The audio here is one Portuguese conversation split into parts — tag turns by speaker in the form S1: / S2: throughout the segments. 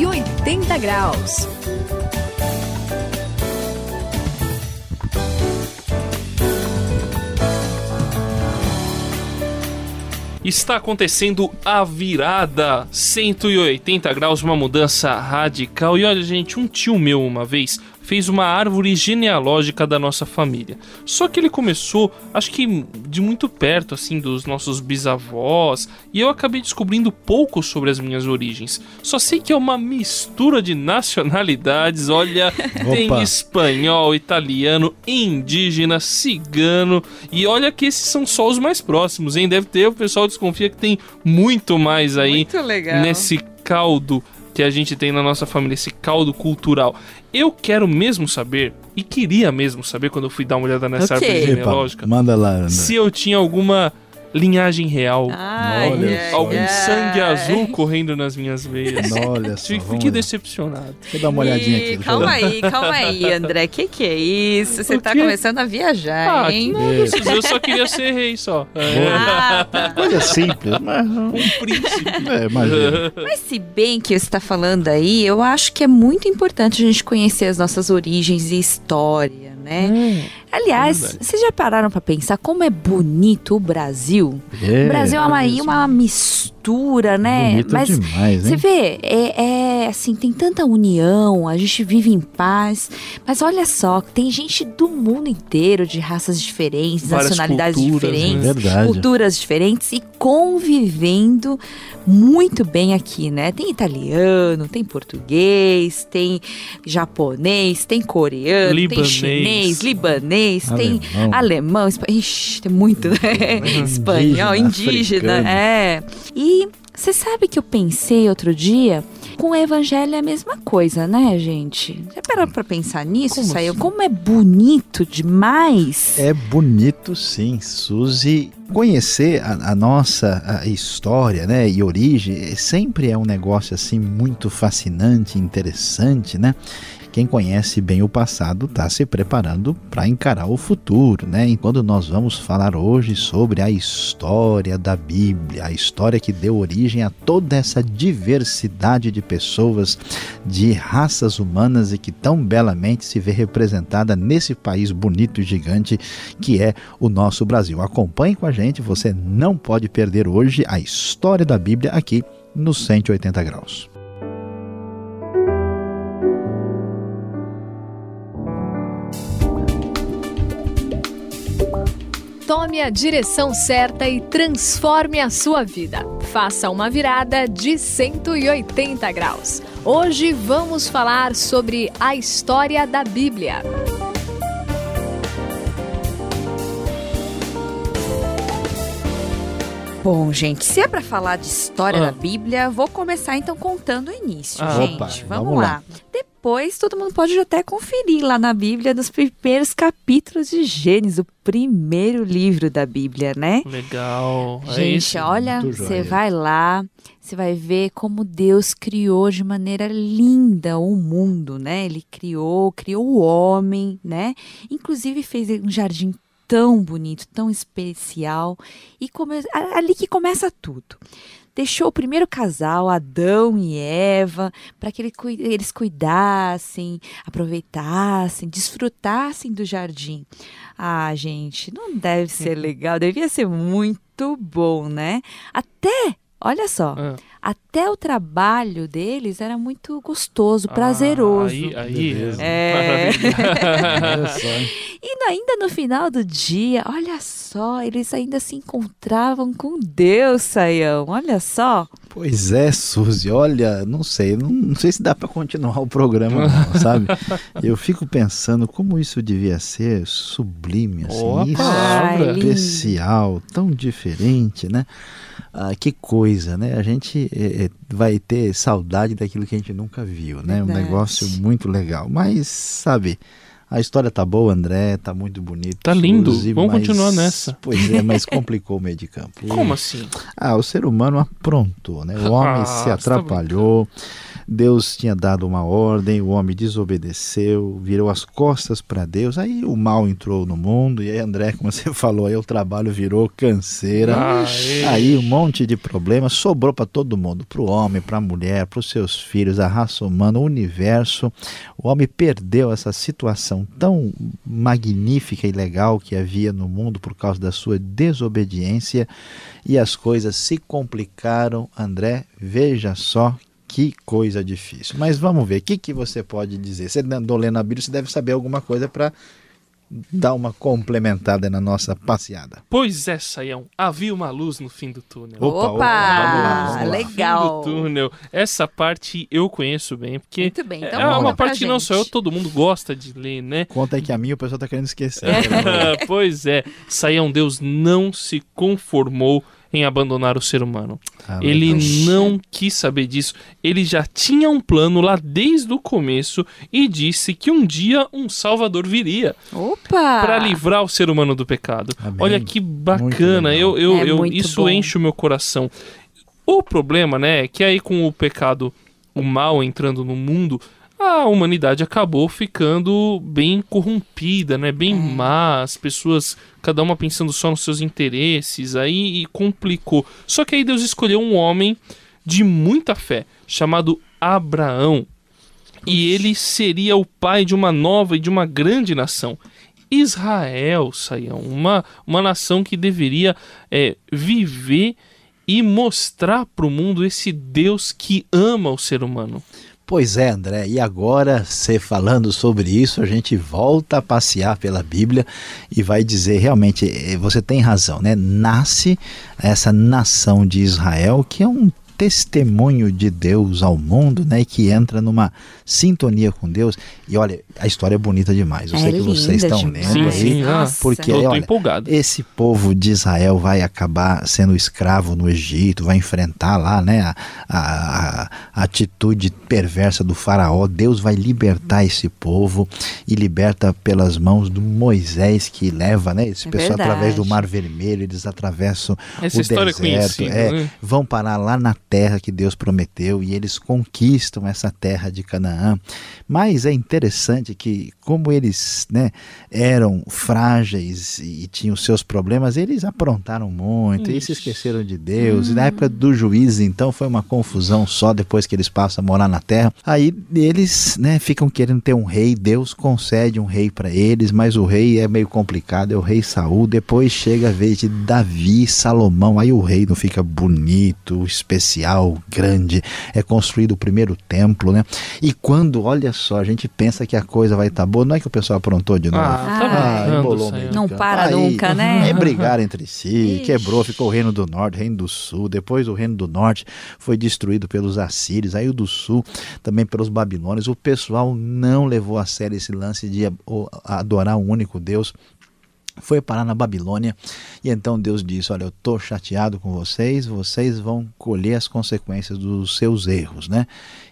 S1: 180 graus.
S2: Está acontecendo a virada 180 graus, uma mudança radical. E olha, gente, um tio meu uma vez fez uma árvore genealógica da nossa família. Só que ele começou, acho que de muito perto, assim, dos nossos bisavós, e eu acabei descobrindo pouco sobre as minhas origens. Só sei que é uma mistura de nacionalidades, olha, tem espanhol, italiano, indígena, cigano, e olha que esses são só os mais próximos, hein? Deve ter, o pessoal desconfia que tem muito mais aí nesse caldo que a gente tem na nossa família, esse caldo cultural. Eu quero mesmo saber, e queria mesmo saber quando eu fui dar uma olhada nessa okay. árvore genealógica,
S3: Epa, manda lá,
S2: se eu tinha alguma linhagem real. Ai, Olha Algum ai. sangue azul correndo nas minhas veias.
S3: Olha só.
S2: Fiquei decepcionado.
S3: Deixa eu dar uma olhadinha aqui.
S4: Calma aí, calma aí, André. Que que é isso? Você tá começando a viajar,
S2: ah,
S4: hein?
S2: Não, eu só queria ser rei só.
S3: É. Ah, tá. Coisa simples, mas...
S2: Um príncipe.
S3: É, imagina.
S4: Mas se bem que você está falando aí, eu acho que é muito importante a gente conhecer as nossas origens e história, né? Hum. Aliás, é vocês já pararam para pensar como é bonito o Brasil? É, o Brasil é uma, é uma mistura, né?
S3: Bonito Mas demais,
S4: você vê, é, é, assim, tem tanta união, a gente vive em paz. Mas olha só, tem gente do mundo inteiro, de raças diferentes, Várias nacionalidades culturas, né? diferentes, culturas diferentes e convivendo muito bem aqui, né? Tem italiano, tem português, tem japonês, tem coreano, libanês. tem chinês, libanês, alemão. tem alemão, ixi, tem muito, né? Espanhol, indígena, africano. é. E você sabe que eu pensei outro dia com o evangelho é a mesma coisa, né, gente? Já pararam pra pensar nisso, Como Saiu? Assim? Como é bonito demais!
S3: É bonito, sim, Suzy. Conhecer a, a nossa a história, né, e origem sempre é um negócio assim muito fascinante, interessante, né? Quem conhece bem o passado está se preparando para encarar o futuro, né? Enquanto nós vamos falar hoje sobre a história da Bíblia, a história que deu origem a toda essa diversidade de pessoas, de raças humanas e que tão belamente se vê representada nesse país bonito e gigante que é o nosso Brasil. Acompanhe com a gente, você não pode perder hoje a história da Bíblia aqui no 180 graus.
S1: Tome a direção certa e transforme a sua vida. Faça uma virada de 180 graus. Hoje vamos falar sobre a história da Bíblia.
S4: Bom, gente, se é para falar de história ah. da Bíblia, vou começar então contando o início, ah. gente. Opa, vamos, vamos lá. lá depois todo mundo pode até conferir lá na Bíblia, nos primeiros capítulos de Gênesis, o primeiro livro da Bíblia, né?
S2: Legal.
S4: É Gente, é olha, você vai lá, você vai ver como Deus criou de maneira linda o mundo, né? Ele criou, criou o homem, né? Inclusive fez um jardim tão bonito, tão especial. E come... ali que começa tudo deixou o primeiro casal, Adão e Eva, para que eles cuidassem, aproveitassem, desfrutassem do jardim. Ah, gente, não deve ser legal, devia ser muito bom, né? Até, olha só. Ah até o trabalho deles era muito gostoso, ah, prazeroso.
S2: Aí, aí
S4: é. e ainda no final do dia, olha só, eles ainda se encontravam com Deus, Saião. Olha só.
S3: Pois é, Suzy, olha, não sei, não, não sei se dá para continuar o programa, não, sabe? Eu fico pensando como isso devia ser sublime, assim, oh, isso Ai, especial, tão diferente, né? Ah, que coisa, né? A gente é, é, vai ter saudade daquilo que a gente nunca viu, né? Verdade. Um negócio muito legal. Mas, sabe, a história tá boa, André, tá muito bonito.
S2: Tá lindo, Suzy, vamos mas, continuar nessa.
S3: Pois é, mas complicou o meio de campo.
S2: Como assim?
S3: Ah, o ser humano aprontou, né? O homem ah, se tá atrapalhou. Tá Deus tinha dado uma ordem, o homem desobedeceu, virou as costas para Deus, aí o mal entrou no mundo, e aí, André, como você falou, aí o trabalho virou canseira, aí um monte de problemas sobrou para todo mundo, para o homem, para a mulher, para os seus filhos, a raça humana, o universo. O homem perdeu essa situação tão magnífica e legal que havia no mundo por causa da sua desobediência e as coisas se complicaram. André, veja só que coisa difícil. Mas vamos ver, o que, que você pode dizer? Você andou lendo a Bíblia, você deve saber alguma coisa para dar uma complementada na nossa passeada.
S2: Pois é, Saião, havia uma luz no fim do túnel.
S4: Opa, opa, opa vamos legal.
S2: Fim do túnel. Essa parte eu conheço bem, porque
S4: Muito bem, então
S2: é uma parte que não sou eu, todo mundo gosta de ler, né?
S3: Conta aí que a minha o pessoal tá querendo esquecer.
S2: É. pois é, Saião, Deus não se conformou em abandonar o ser humano. Ah, ele não quis saber disso. Ele já tinha um plano lá desde o começo e disse que um dia um Salvador viria.
S4: Opa!
S2: Para livrar o ser humano do pecado. Amém. Olha que bacana. Eu, eu, é eu isso bom. enche o meu coração. O problema, né, é que aí com o pecado, o mal entrando no mundo, a humanidade acabou ficando bem corrompida, né? Bem é. má, as pessoas, cada uma pensando só nos seus interesses, aí complicou. Só que aí Deus escolheu um homem de muita fé, chamado Abraão. E ele seria o pai de uma nova e de uma grande nação. Israel, Saião, uma, uma nação que deveria é, viver e mostrar para o mundo esse Deus que ama o ser humano.
S3: Pois é, André, e agora, você falando sobre isso, a gente volta a passear pela Bíblia e vai dizer realmente, eh, você tem razão, né? Nasce essa nação de Israel, que é um testemunho de Deus ao mundo, né, que entra numa sintonia com Deus. E olha, a história é bonita demais. Eu é sei que vocês estão lendo sim, aí, sim. porque olha, empolgado. esse povo de Israel vai acabar sendo escravo no Egito, vai enfrentar lá, né, a, a, a atitude perversa do faraó. Deus vai libertar esse povo e liberta pelas mãos do Moisés que leva, né, esse é pessoal verdade. através do Mar Vermelho, eles atravessam Essa o história deserto, é, né? vão parar lá na terra que Deus prometeu e eles conquistam essa terra de Canaã. Mas é interessante que, como eles né, eram frágeis e tinham seus problemas, eles aprontaram muito Ixi. e se esqueceram de Deus. Hum. E na época do juiz, então, foi uma confusão só depois que eles passam a morar na terra. Aí eles né, ficam querendo ter um rei, Deus concede um rei para eles, mas o rei é meio complicado, é o rei Saul. Depois chega a vez de Davi, Salomão, aí o rei não fica bonito, especial grande, é construído o primeiro templo, né? E quando, olha só, a gente pensa que a coisa vai estar tá boa, não é que o pessoal aprontou de novo.
S2: Ah, tá ah, embolou
S4: Não para Aí, nunca, né?
S3: É brigar entre si, Ixi. quebrou, ficou o reino do norte, o reino do sul, depois o reino do norte foi destruído pelos assírios, aí o do sul também pelos babilônios. O pessoal não levou a sério esse lance de adorar um único Deus foi parar na Babilônia e então Deus disse: Olha, eu estou chateado com vocês, vocês vão colher as consequências dos seus erros, né?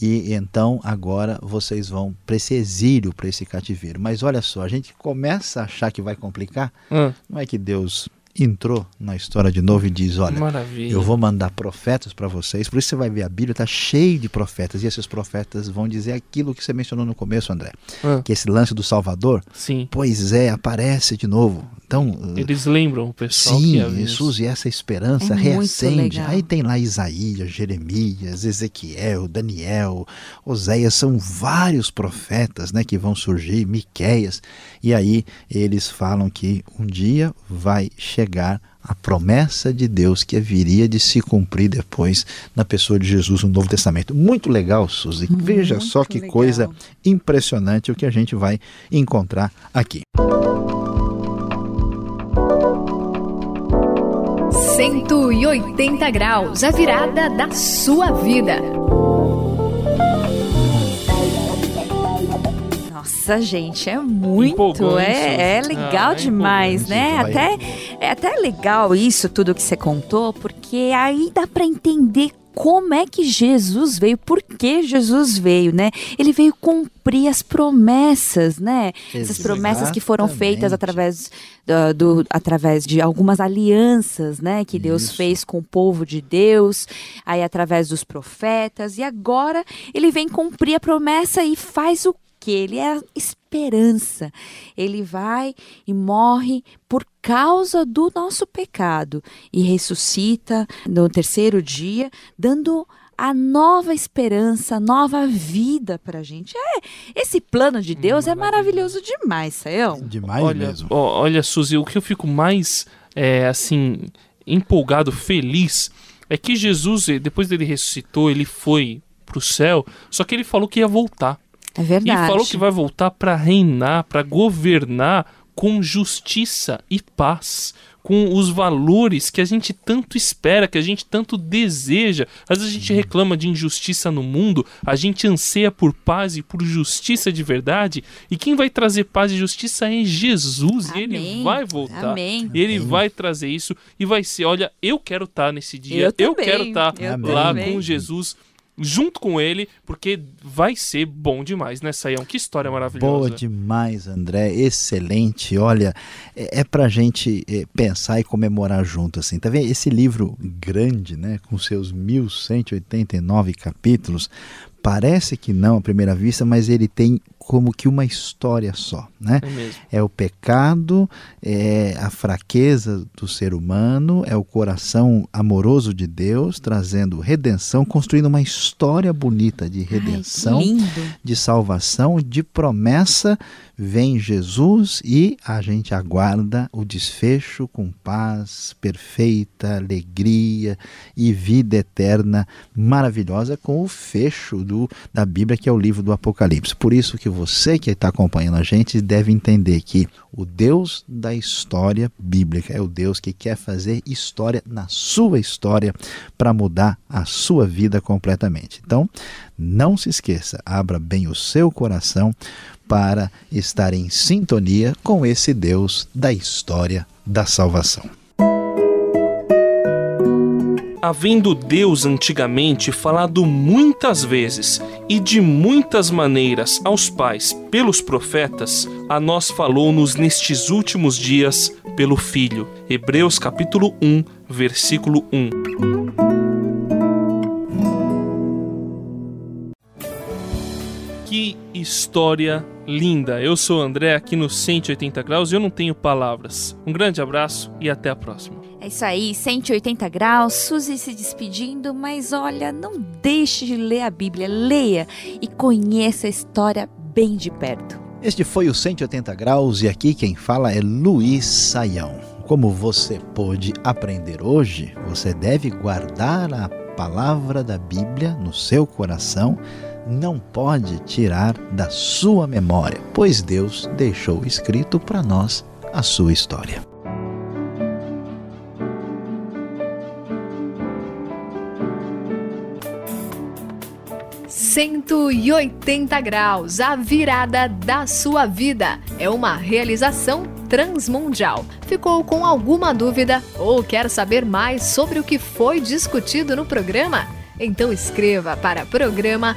S3: E então agora vocês vão para esse exílio, para esse cativeiro. Mas olha só, a gente começa a achar que vai complicar, hum. não é que Deus entrou na história de novo e diz: Olha, Maravilha. eu vou mandar profetas para vocês. Por isso você vai ver a Bíblia está cheia de profetas e esses profetas vão dizer aquilo que você mencionou no começo, André, ah. que esse lance do Salvador.
S2: Sim.
S3: Pois é, aparece de novo. Então,
S2: eles lembram o pessoal
S3: sim, que é Jesus e essa esperança é reacende. Aí tem lá Isaías, Jeremias, Ezequiel, Daniel, Oséias, são vários profetas, né, que vão surgir, Miquéias, E aí eles falam que um dia vai chegar a promessa de Deus que viria de se cumprir depois na pessoa de Jesus no Novo Testamento. Muito legal, Suzy. Veja só que legal. coisa impressionante o que a gente vai encontrar aqui.
S1: Música 180 graus, a virada da sua vida.
S4: Nossa, gente, é muito, é, é, legal ah, é demais, né? Até, é até legal isso, tudo que você contou, porque aí dá para entender como é que Jesus veio, por que Jesus veio, né? Ele veio cumprir as promessas, né? Essas promessas que foram feitas através, do, do, através de algumas alianças, né? Que Deus Isso. fez com o povo de Deus, aí através dos profetas, e agora ele vem cumprir a promessa e faz o que ele é a esperança. Ele vai e morre por causa do nosso pecado e ressuscita no terceiro dia, dando a nova esperança, nova vida para a gente. É, esse plano de Deus hum, é maravilhoso demais, Sayão.
S3: Demais
S2: olha,
S3: mesmo.
S2: Ó, olha, Suzy, o que eu fico mais, é, assim, empolgado, feliz, é que Jesus, depois dele ressuscitou, ele foi para o céu, só que ele falou que ia voltar.
S4: É verdade.
S2: E falou que vai voltar para reinar, para governar com justiça e paz, com os valores que a gente tanto espera, que a gente tanto deseja. Às vezes a gente reclama de injustiça no mundo, a gente anseia por paz e por justiça de verdade, e quem vai trazer paz e justiça é Jesus, Amém. e ele vai voltar.
S4: Amém.
S2: E ele vai trazer isso e vai ser, olha, eu quero estar tá nesse dia, eu, eu quero estar tá lá com Jesus junto com ele, porque vai ser bom demais, né, Saião? Que história maravilhosa.
S3: Boa demais, André. Excelente. Olha, é, é pra gente é, pensar e comemorar junto, assim. Tá vendo? Esse livro grande, né, com seus 1189 capítulos, parece que não à primeira vista, mas ele tem como que uma história só, né?
S2: É,
S3: é, o pecado, é a fraqueza do ser humano, é o coração amoroso de Deus trazendo redenção, construindo uma história bonita de redenção,
S4: Ai,
S3: de salvação, de promessa. Vem Jesus e a gente aguarda o desfecho com paz perfeita, alegria e vida eterna maravilhosa com o fecho do, da Bíblia que é o livro do Apocalipse. Por isso que você que está acompanhando a gente deve entender que o Deus da história bíblica é o Deus que quer fazer história na sua história para mudar a sua vida completamente. Então, não se esqueça, abra bem o seu coração para estar em sintonia com esse Deus da história da salvação
S2: havendo Deus antigamente falado muitas vezes e de muitas maneiras aos pais pelos profetas, a nós falou-nos nestes últimos dias pelo Filho. Hebreus capítulo 1, versículo 1. História linda! Eu sou o André aqui no 180 graus e eu não tenho palavras. Um grande abraço e até a próxima.
S4: É isso aí, 180 graus, Suzy se despedindo, mas olha, não deixe de ler a Bíblia, leia e conheça a história bem de perto.
S3: Este foi o 180 graus e aqui quem fala é Luiz Saião. Como você pôde aprender hoje, você deve guardar a palavra da Bíblia no seu coração, não pode tirar da sua memória, pois Deus deixou escrito para nós a sua história.
S1: 180 graus, a virada da sua vida. É uma realização transmundial. Ficou com alguma dúvida ou quer saber mais sobre o que foi discutido no programa? Então escreva para programa